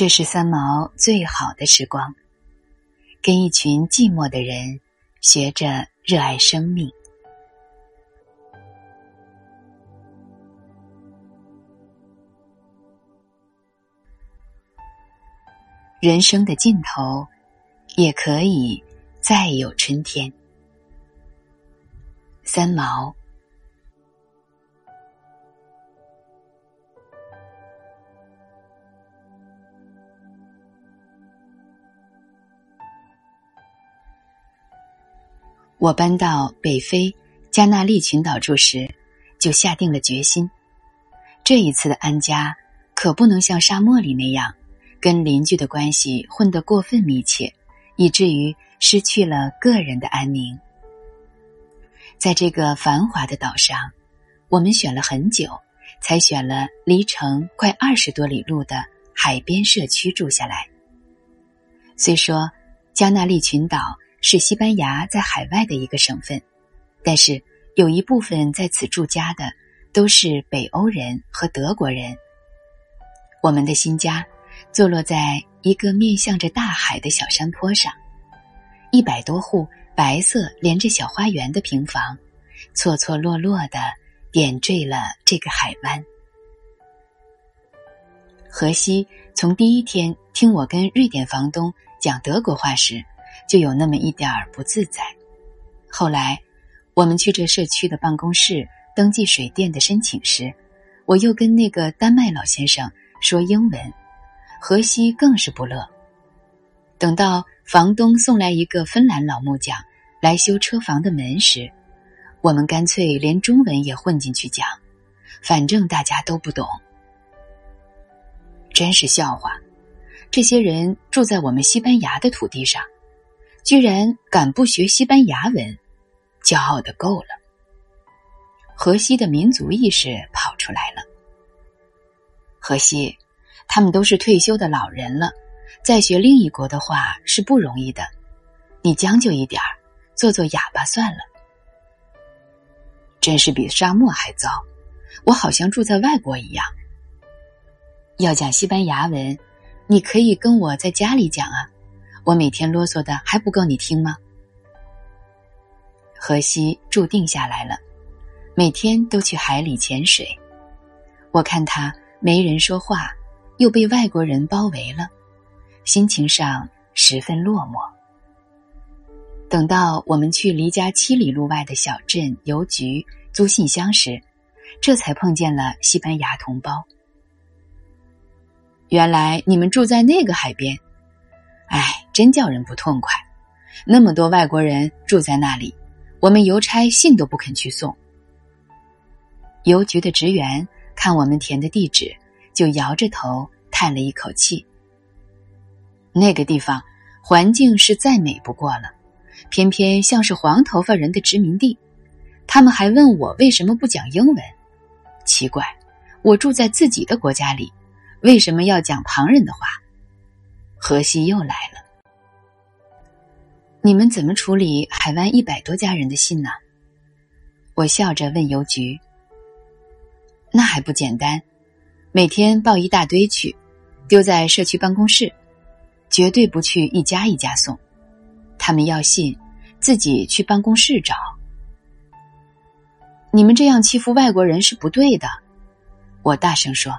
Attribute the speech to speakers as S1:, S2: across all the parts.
S1: 这是三毛最好的时光，跟一群寂寞的人学着热爱生命。人生的尽头，也可以再有春天。三毛。我搬到北非加纳利群岛住时，就下定了决心，这一次的安家可不能像沙漠里那样，跟邻居的关系混得过分密切，以至于失去了个人的安宁。在这个繁华的岛上，我们选了很久，才选了离城快二十多里路的海边社区住下来。虽说加纳利群岛。是西班牙在海外的一个省份，但是有一部分在此住家的都是北欧人和德国人。我们的新家坐落在一个面向着大海的小山坡上，一百多户白色连着小花园的平房，错错落落的点缀了这个海湾。荷西从第一天听我跟瑞典房东讲德国话时。就有那么一点儿不自在。后来，我们去这社区的办公室登记水电的申请时，我又跟那个丹麦老先生说英文，荷西更是不乐。等到房东送来一个芬兰老木匠来修车房的门时，我们干脆连中文也混进去讲，反正大家都不懂。真是笑话！这些人住在我们西班牙的土地上。居然敢不学西班牙文，骄傲的够了。河西的民族意识跑出来了。河西，他们都是退休的老人了，再学另一国的话是不容易的。你将就一点儿，做做哑巴算了。真是比沙漠还糟，我好像住在外国一样。要讲西班牙文，你可以跟我在家里讲啊。我每天啰嗦的还不够你听吗？荷西注定下来了，每天都去海里潜水。我看他没人说话，又被外国人包围了，心情上十分落寞。等到我们去离家七里路外的小镇邮局租信箱时，这才碰见了西班牙同胞。原来你们住在那个海边。哎，真叫人不痛快！那么多外国人住在那里，我们邮差信都不肯去送。邮局的职员看我们填的地址，就摇着头叹了一口气。那个地方环境是再美不过了，偏偏像是黄头发人的殖民地。他们还问我为什么不讲英文？奇怪，我住在自己的国家里，为什么要讲旁人的话？荷西又来了。你们怎么处理海湾一百多家人的信呢？我笑着问邮局。那还不简单，每天抱一大堆去，丢在社区办公室，绝对不去一家一家送。他们要信，自己去办公室找。你们这样欺负外国人是不对的，我大声说。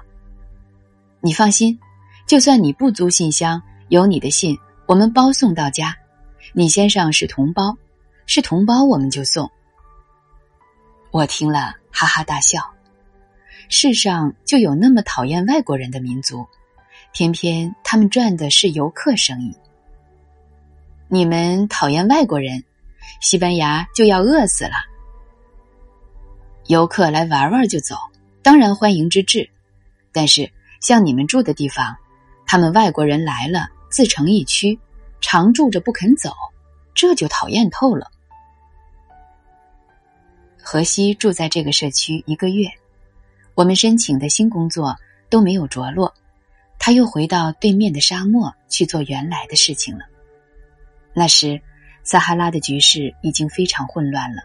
S1: 你放心，就算你不租信箱。有你的信，我们包送到家。你先生是同胞，是同胞，我们就送。我听了哈哈大笑。世上就有那么讨厌外国人的民族，偏偏他们赚的是游客生意。你们讨厌外国人，西班牙就要饿死了。游客来玩玩就走，当然欢迎之至。但是像你们住的地方，他们外国人来了。自成一区，常住着不肯走，这就讨厌透了。荷西住在这个社区一个月，我们申请的新工作都没有着落，他又回到对面的沙漠去做原来的事情了。那时，撒哈拉的局势已经非常混乱了，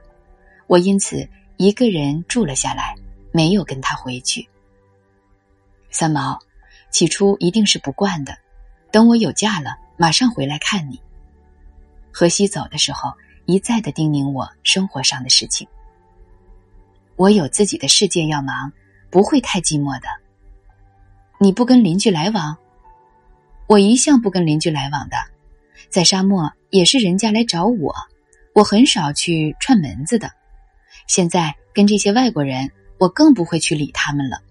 S1: 我因此一个人住了下来，没有跟他回去。三毛，起初一定是不惯的。等我有假了，马上回来看你。荷西走的时候，一再的叮咛我生活上的事情。我有自己的世界要忙，不会太寂寞的。你不跟邻居来往？我一向不跟邻居来往的，在沙漠也是人家来找我，我很少去串门子的。现在跟这些外国人，我更不会去理他们了。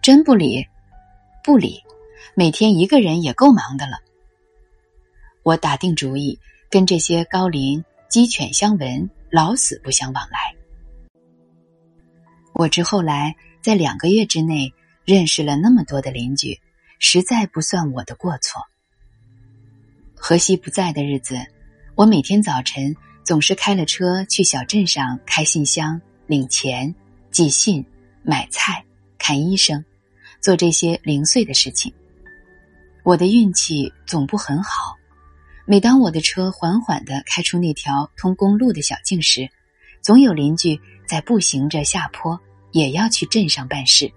S1: 真不理，不理，每天一个人也够忙的了。我打定主意，跟这些高邻鸡犬相闻，老死不相往来。我之后来，在两个月之内认识了那么多的邻居，实在不算我的过错。荷西不在的日子，我每天早晨总是开了车去小镇上开信箱、领钱、寄信、买菜、看医生。做这些零碎的事情，我的运气总不很好。每当我的车缓缓的开出那条通公路的小径时，总有邻居在步行着下坡，也要去镇上办事。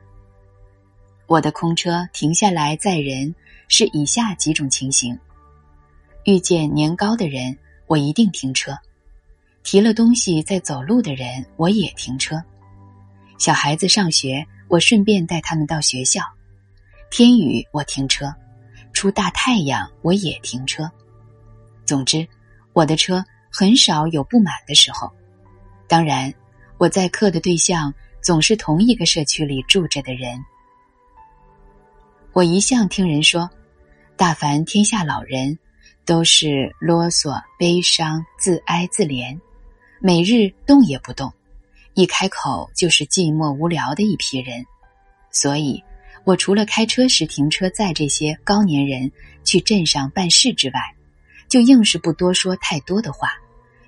S1: 我的空车停下来载人，是以下几种情形：遇见年高的人，我一定停车；提了东西在走路的人，我也停车；小孩子上学。我顺便带他们到学校，天雨我停车，出大太阳我也停车。总之，我的车很少有不满的时候。当然，我在客的对象总是同一个社区里住着的人。我一向听人说，大凡天下老人，都是啰嗦、悲伤、自哀自怜，每日动也不动。一开口就是寂寞无聊的一批人，所以，我除了开车时停车载这些高年人去镇上办事之外，就硬是不多说太多的话，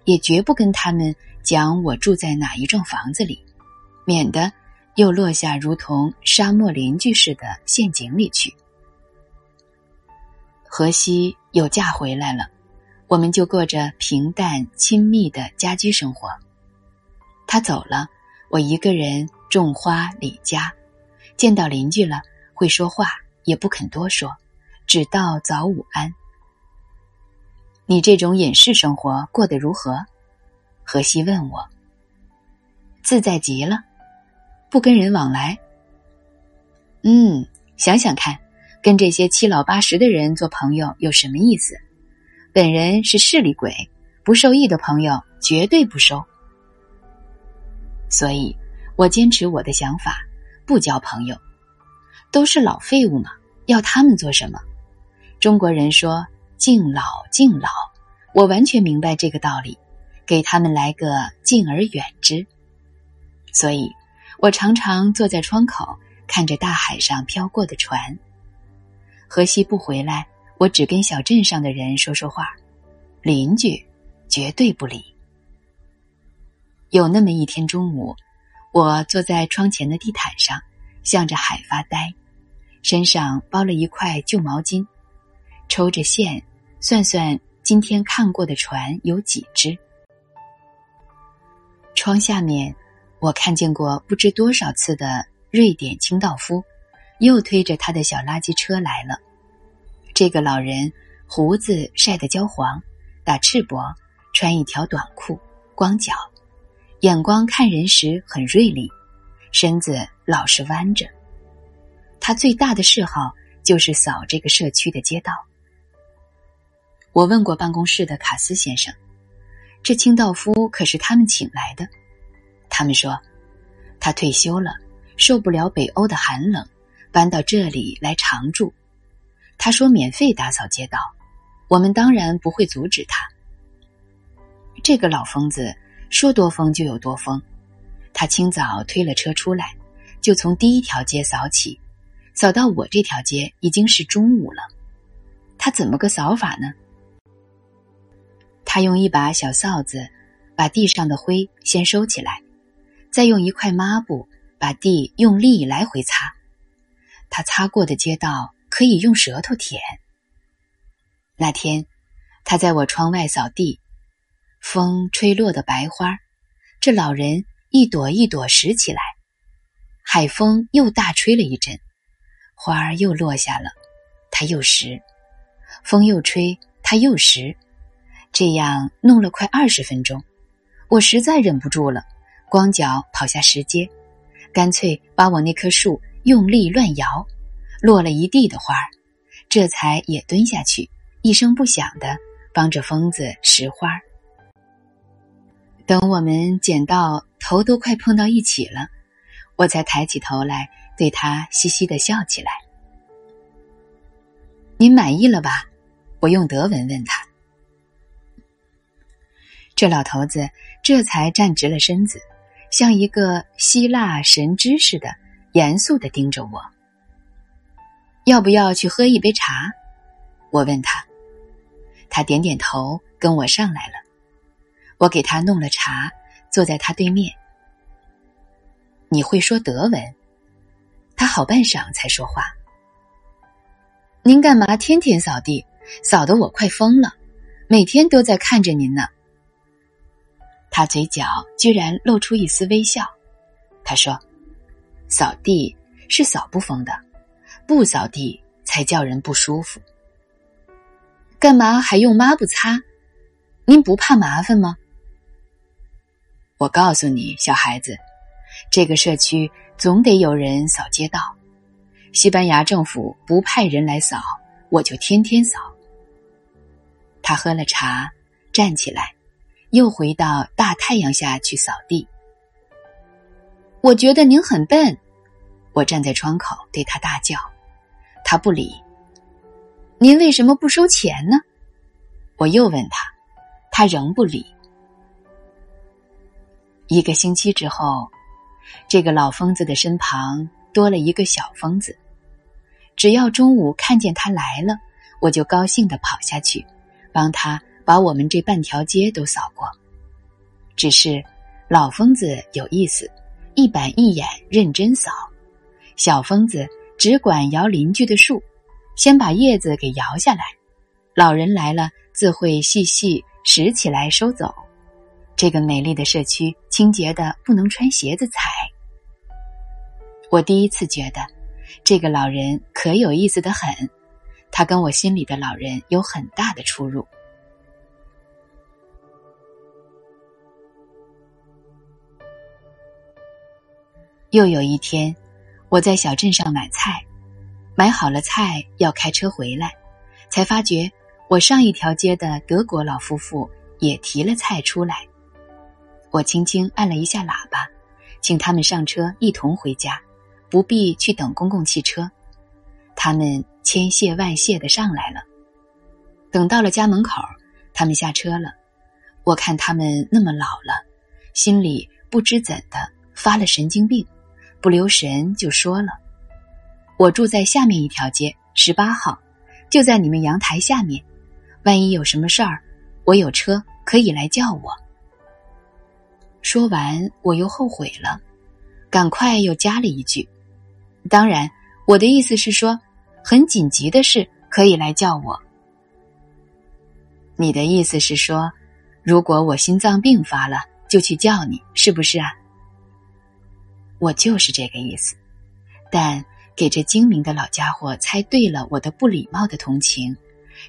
S1: 也绝不跟他们讲我住在哪一幢房子里，免得又落下如同沙漠邻居似的陷阱里去。荷西有假回来了，我们就过着平淡亲密的家居生活。他走了，我一个人种花理家，见到邻居了会说话，也不肯多说，只道早午安。你这种隐士生活过得如何？荷西问我。自在极了，不跟人往来。嗯，想想看，跟这些七老八十的人做朋友有什么意思？本人是势利鬼，不受益的朋友绝对不收。所以，我坚持我的想法，不交朋友，都是老废物嘛，要他们做什么？中国人说敬老敬老，我完全明白这个道理，给他们来个敬而远之。所以，我常常坐在窗口，看着大海上飘过的船。荷西不回来，我只跟小镇上的人说说话，邻居绝对不理。有那么一天中午，我坐在窗前的地毯上，向着海发呆，身上包了一块旧毛巾，抽着线，算算今天看过的船有几只。窗下面，我看见过不知多少次的瑞典清道夫，又推着他的小垃圾车来了。这个老人胡子晒得焦黄，打赤膊，穿一条短裤，光脚。眼光看人时很锐利，身子老是弯着。他最大的嗜好就是扫这个社区的街道。我问过办公室的卡斯先生，这清道夫可是他们请来的。他们说，他退休了，受不了北欧的寒冷，搬到这里来常住。他说免费打扫街道，我们当然不会阻止他。这个老疯子。说多疯就有多疯，他清早推了车出来，就从第一条街扫起，扫到我这条街已经是中午了。他怎么个扫法呢？他用一把小扫子把地上的灰先收起来，再用一块抹布把地用力来回擦。他擦过的街道可以用舌头舔。那天，他在我窗外扫地。风吹落的白花，这老人一朵一朵拾起来。海风又大吹了一阵，花儿又落下了。他又拾；风又吹，他又拾。这样弄了快二十分钟，我实在忍不住了，光脚跑下石阶，干脆把我那棵树用力乱摇，落了一地的花儿，这才也蹲下去，一声不响的帮着疯子拾花儿。等我们捡到头都快碰到一起了，我才抬起头来对他嘻嘻的笑起来。您满意了吧？我用德文问他。这老头子这才站直了身子，像一个希腊神知似的，严肃的盯着我。要不要去喝一杯茶？我问他。他点点头，跟我上来了。我给他弄了茶，坐在他对面。你会说德文？他好半晌才说话。您干嘛天天扫地？扫得我快疯了，每天都在看着您呢。他嘴角居然露出一丝微笑，他说：“扫地是扫不疯的，不扫地才叫人不舒服。干嘛还用抹布擦？您不怕麻烦吗？”我告诉你，小孩子，这个社区总得有人扫街道。西班牙政府不派人来扫，我就天天扫。他喝了茶，站起来。又回到大太阳下去扫地。我觉得您很笨，我站在窗口对他大叫，他不理。您为什么不收钱呢？我又问他，他仍不理。一个星期之后，这个老疯子的身旁多了一个小疯子。只要中午看见他来了，我就高兴的跑下去，帮他。把我们这半条街都扫过，只是老疯子有意思，一板一眼认真扫；小疯子只管摇邻居的树，先把叶子给摇下来。老人来了，自会细细拾起来收走。这个美丽的社区清洁的不能穿鞋子踩。我第一次觉得，这个老人可有意思的很，他跟我心里的老人有很大的出入。又有一天，我在小镇上买菜，买好了菜要开车回来，才发觉我上一条街的德国老夫妇也提了菜出来。我轻轻按了一下喇叭，请他们上车一同回家，不必去等公共汽车。他们千谢万谢的上来了。等到了家门口，他们下车了。我看他们那么老了，心里不知怎的发了神经病。不留神就说了：“我住在下面一条街，十八号，就在你们阳台下面。万一有什么事儿，我有车可以来叫我。”说完，我又后悔了，赶快又加了一句：“当然，我的意思是说，很紧急的事可以来叫我。”你的意思是说，如果我心脏病发了，就去叫你，是不是啊？我就是这个意思，但给这精明的老家伙猜对了我的不礼貌的同情，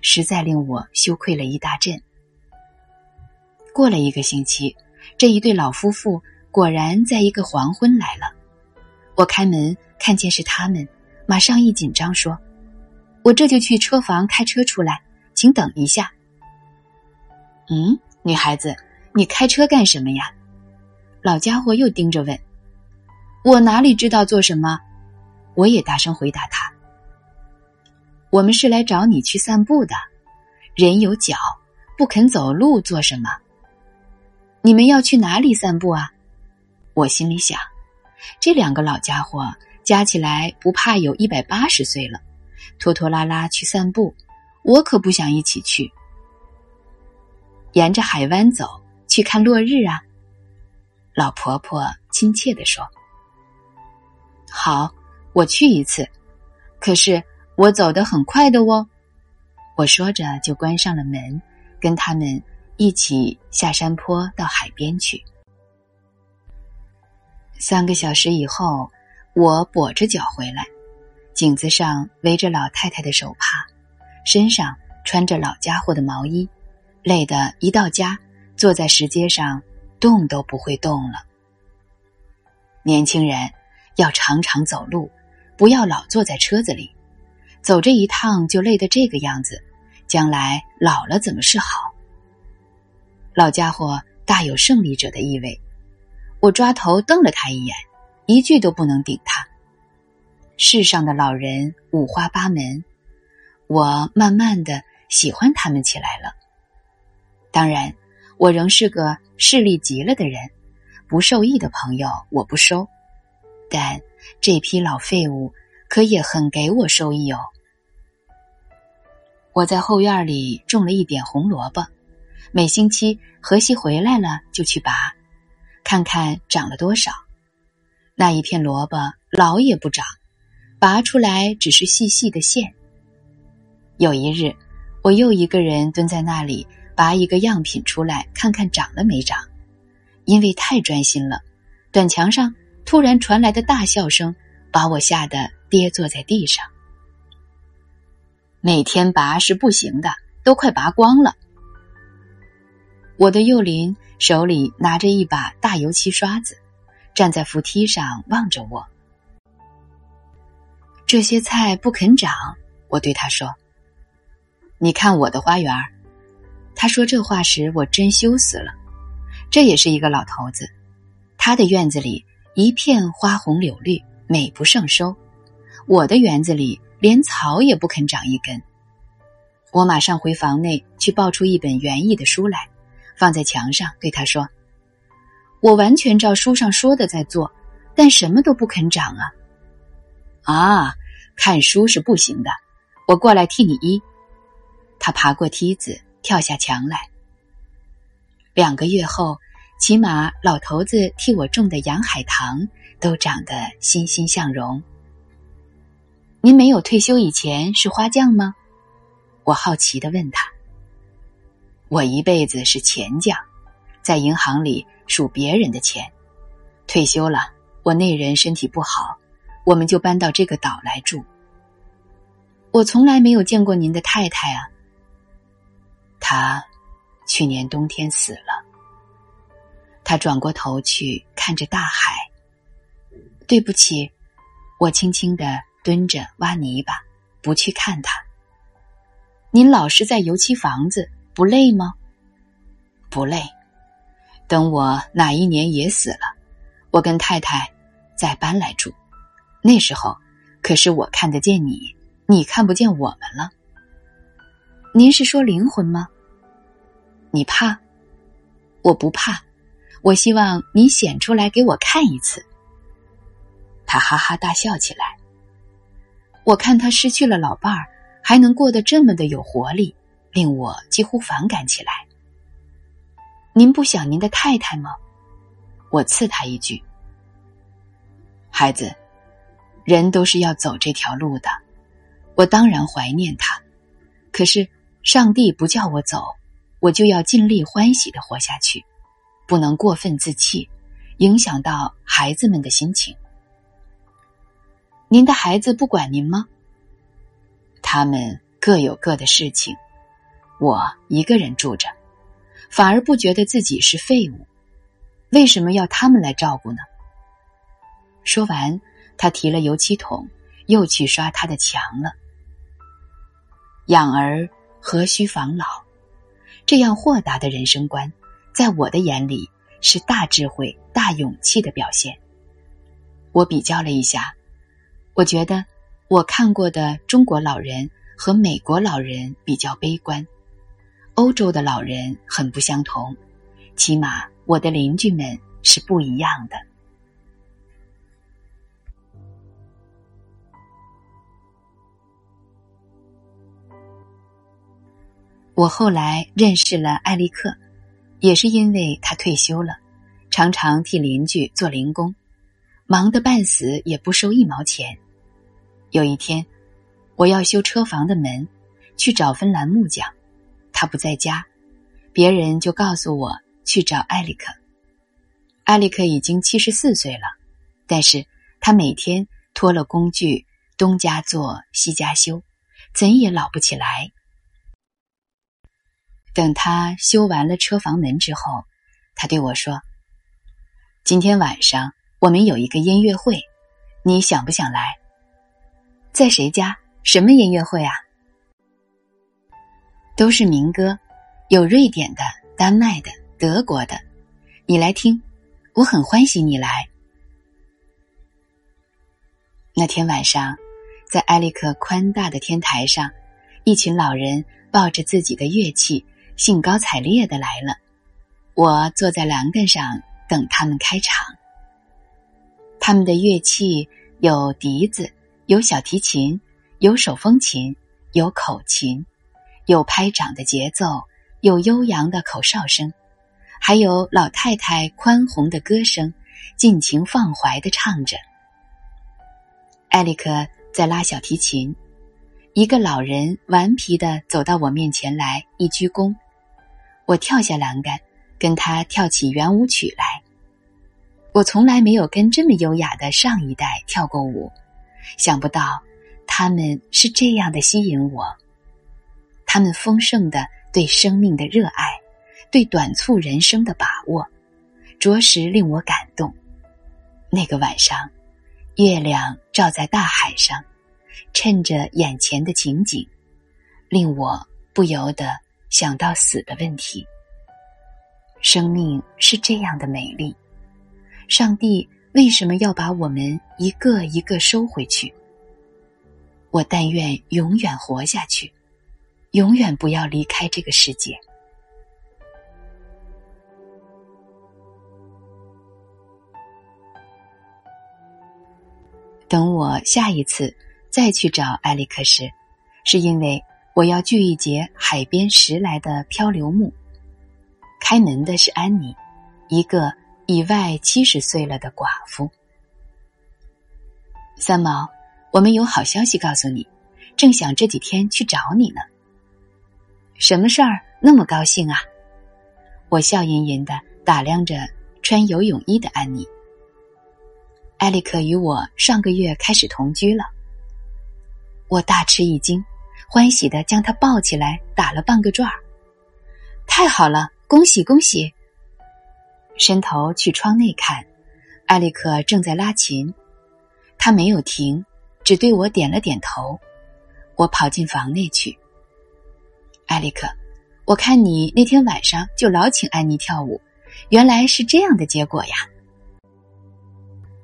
S1: 实在令我羞愧了一大阵。过了一个星期，这一对老夫妇果然在一个黄昏来了。我开门看见是他们，马上一紧张说：“我这就去车房开车出来，请等一下。”嗯，女孩子，你开车干什么呀？老家伙又盯着问。我哪里知道做什么？我也大声回答他：“我们是来找你去散步的。人有脚，不肯走路，做什么？你们要去哪里散步啊？”我心里想：这两个老家伙加起来不怕有一百八十岁了，拖拖拉拉去散步，我可不想一起去。沿着海湾走去看落日啊！老婆婆亲切地说。好，我去一次。可是我走得很快的哦。我说着就关上了门，跟他们一起下山坡到海边去。三个小时以后，我跛着脚回来，颈子上围着老太太的手帕，身上穿着老家伙的毛衣，累得一到家坐在石阶上动都不会动了。年轻人要常常走路，不要老坐在车子里，走这一趟就累得这个样子，将来老了怎么是好？老家伙大有胜利者的意味，我抓头瞪了他一眼，一句都不能顶他。世上的老人五花八门，我慢慢的喜欢他们起来了。当然，我仍是个势利极了的人，不受益的朋友我不收，但这批老废物可也很给我收益哦。我在后院里种了一点红萝卜，每星期荷西回来了就去拔，看看长了多少。那一片萝卜老也不长。拔出来只是细细的线。有一日，我又一个人蹲在那里拔一个样品出来，看看长了没长。因为太专心了，短墙上突然传来的大笑声把我吓得跌坐在地上。每天拔是不行的，都快拔光了。我的幼林手里拿着一把大油漆刷子，站在扶梯上望着我。这些菜不肯长，我对他说：“你看我的花园。”他说这话时，我真羞死了。这也是一个老头子，他的院子里一片花红柳绿，美不胜收。我的园子里连草也不肯长一根。我马上回房内去抱出一本园艺的书来，放在墙上，对他说：“我完全照书上说的在做，但什么都不肯长啊。”啊，看书是不行的，我过来替你医。他爬过梯子，跳下墙来。两个月后，起码老头子替我种的洋海棠都长得欣欣向荣。您没有退休以前是花匠吗？我好奇的问他。我一辈子是钱匠，在银行里数别人的钱。退休了，我那人身体不好。我们就搬到这个岛来住。我从来没有见过您的太太啊。她去年冬天死了。他转过头去看着大海。对不起，我轻轻的蹲着挖泥巴，不去看他。您老是在油漆房子，不累吗？不累。等我哪一年也死了，我跟太太再搬来住。那时候，可是我看得见你，你看不见我们了。您是说灵魂吗？你怕？我不怕。我希望你显出来给我看一次。他哈哈大笑起来。我看他失去了老伴儿，还能过得这么的有活力，令我几乎反感起来。您不想您的太太吗？我刺他一句。孩子。人都是要走这条路的，我当然怀念他，可是上帝不叫我走，我就要尽力欢喜的活下去，不能过分自弃，影响到孩子们的心情。您的孩子不管您吗？他们各有各的事情，我一个人住着，反而不觉得自己是废物，为什么要他们来照顾呢？说完。他提了油漆桶，又去刷他的墙了。养儿何须防老，这样豁达的人生观，在我的眼里是大智慧、大勇气的表现。我比较了一下，我觉得我看过的中国老人和美国老人比较悲观，欧洲的老人很不相同，起码我的邻居们是不一样的。我后来认识了艾利克，也是因为他退休了，常常替邻居做零工，忙得半死也不收一毛钱。有一天，我要修车房的门，去找芬兰木匠，他不在家，别人就告诉我去找艾利克。艾利克已经七十四岁了，但是他每天拖了工具东家做西家修，怎也老不起来。等他修完了车房门之后，他对我说：“今天晚上我们有一个音乐会，你想不想来？在谁家？什么音乐会啊？都是民歌，有瑞典的、丹麦的、德国的。你来听，我很欢喜你来。”那天晚上，在埃利克宽大的天台上，一群老人抱着自己的乐器。兴高采烈的来了，我坐在栏杆上等他们开场。他们的乐器有笛子，有小提琴，有手风琴，有口琴，有拍掌的节奏，有悠扬的口哨声，还有老太太宽宏的歌声，尽情放怀的唱着。艾利克在拉小提琴，一个老人顽皮的走到我面前来，一鞠躬。我跳下栏杆，跟他跳起圆舞曲来。我从来没有跟这么优雅的上一代跳过舞，想不到他们是这样的吸引我。他们丰盛的对生命的热爱，对短促人生的把握，着实令我感动。那个晚上，月亮照在大海上，趁着眼前的情景，令我不由得。想到死的问题，生命是这样的美丽，上帝为什么要把我们一个一个收回去？我但愿永远活下去，永远不要离开这个世界。等我下一次再去找埃里克时，是因为。我要锯一节海边拾来的漂流木。开门的是安妮，一个已外七十岁了的寡妇。三毛，我们有好消息告诉你，正想这几天去找你呢。什么事儿那么高兴啊？我笑吟吟的打量着穿游泳衣的安妮。艾利克与我上个月开始同居了。我大吃一惊。欢喜的将他抱起来，打了半个转儿。太好了，恭喜恭喜！伸头去窗内看，艾利克正在拉琴，他没有停，只对我点了点头。我跑进房内去。艾利克，我看你那天晚上就老请安妮跳舞，原来是这样的结果呀！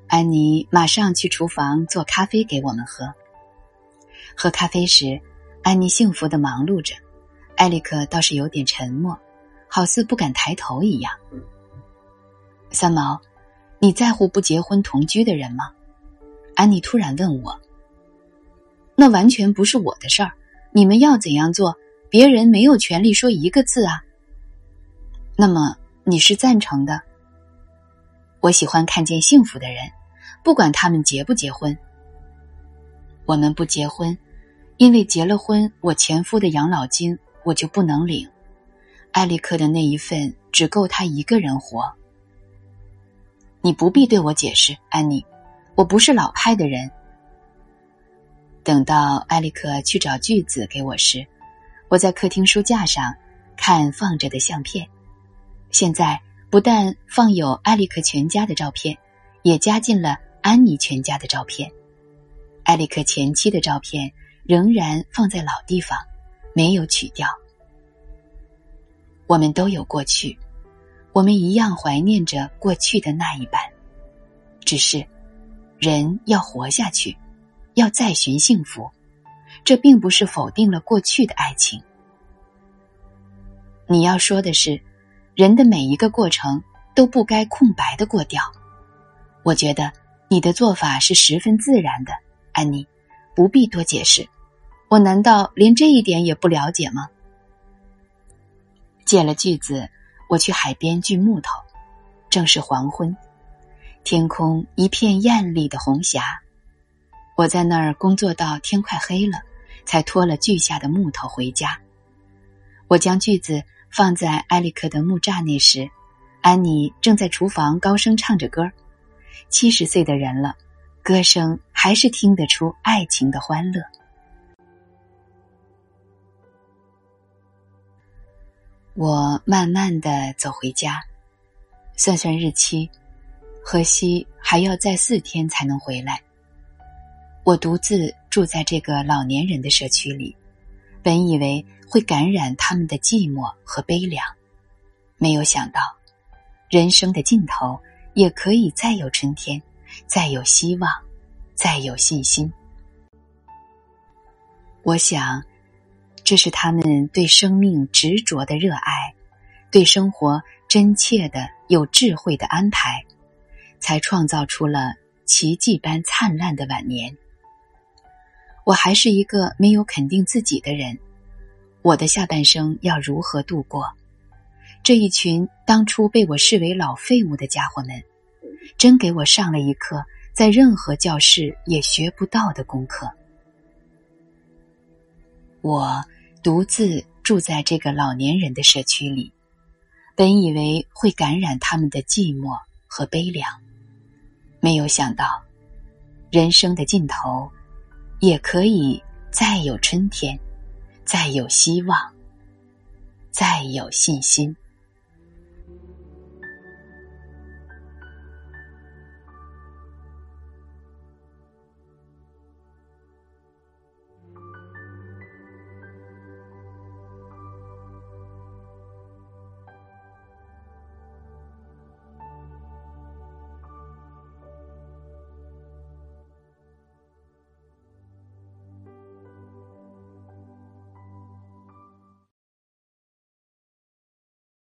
S1: 安妮马上去厨房做咖啡给我们喝。喝咖啡时。安妮幸福的忙碌着，艾利克倒是有点沉默，好似不敢抬头一样。三毛，你在乎不结婚同居的人吗？安妮突然问我。那完全不是我的事儿，你们要怎样做，别人没有权利说一个字啊。那么你是赞成的？我喜欢看见幸福的人，不管他们结不结婚。我们不结婚。因为结了婚，我前夫的养老金我就不能领，艾利克的那一份只够他一个人活。你不必对我解释，安妮，我不是老派的人。等到艾利克去找句子给我时，我在客厅书架上看放着的相片，现在不但放有艾利克全家的照片，也加进了安妮全家的照片，艾利克前妻的照片。仍然放在老地方，没有取掉。我们都有过去，我们一样怀念着过去的那一半。只是，人要活下去，要再寻幸福，这并不是否定了过去的爱情。你要说的是，人的每一个过程都不该空白的过掉。我觉得你的做法是十分自然的，安妮，不必多解释。我难道连这一点也不了解吗？借了锯子，我去海边锯木头。正是黄昏，天空一片艳丽的红霞。我在那儿工作到天快黑了，才拖了锯下的木头回家。我将锯子放在埃里克的木栅那时，安妮正在厨房高声唱着歌。七十岁的人了，歌声还是听得出爱情的欢乐。我慢慢的走回家，算算日期，荷西还要再四天才能回来。我独自住在这个老年人的社区里，本以为会感染他们的寂寞和悲凉，没有想到，人生的尽头也可以再有春天，再有希望，再有信心。我想。这是他们对生命执着的热爱，对生活真切的、有智慧的安排，才创造出了奇迹般灿烂的晚年。我还是一个没有肯定自己的人，我的下半生要如何度过？这一群当初被我视为老废物的家伙们，真给我上了一课在任何教室也学不到的功课。我。独自住在这个老年人的社区里，本以为会感染他们的寂寞和悲凉，没有想到，人生的尽头也可以再有春天，再有希望，再有信心。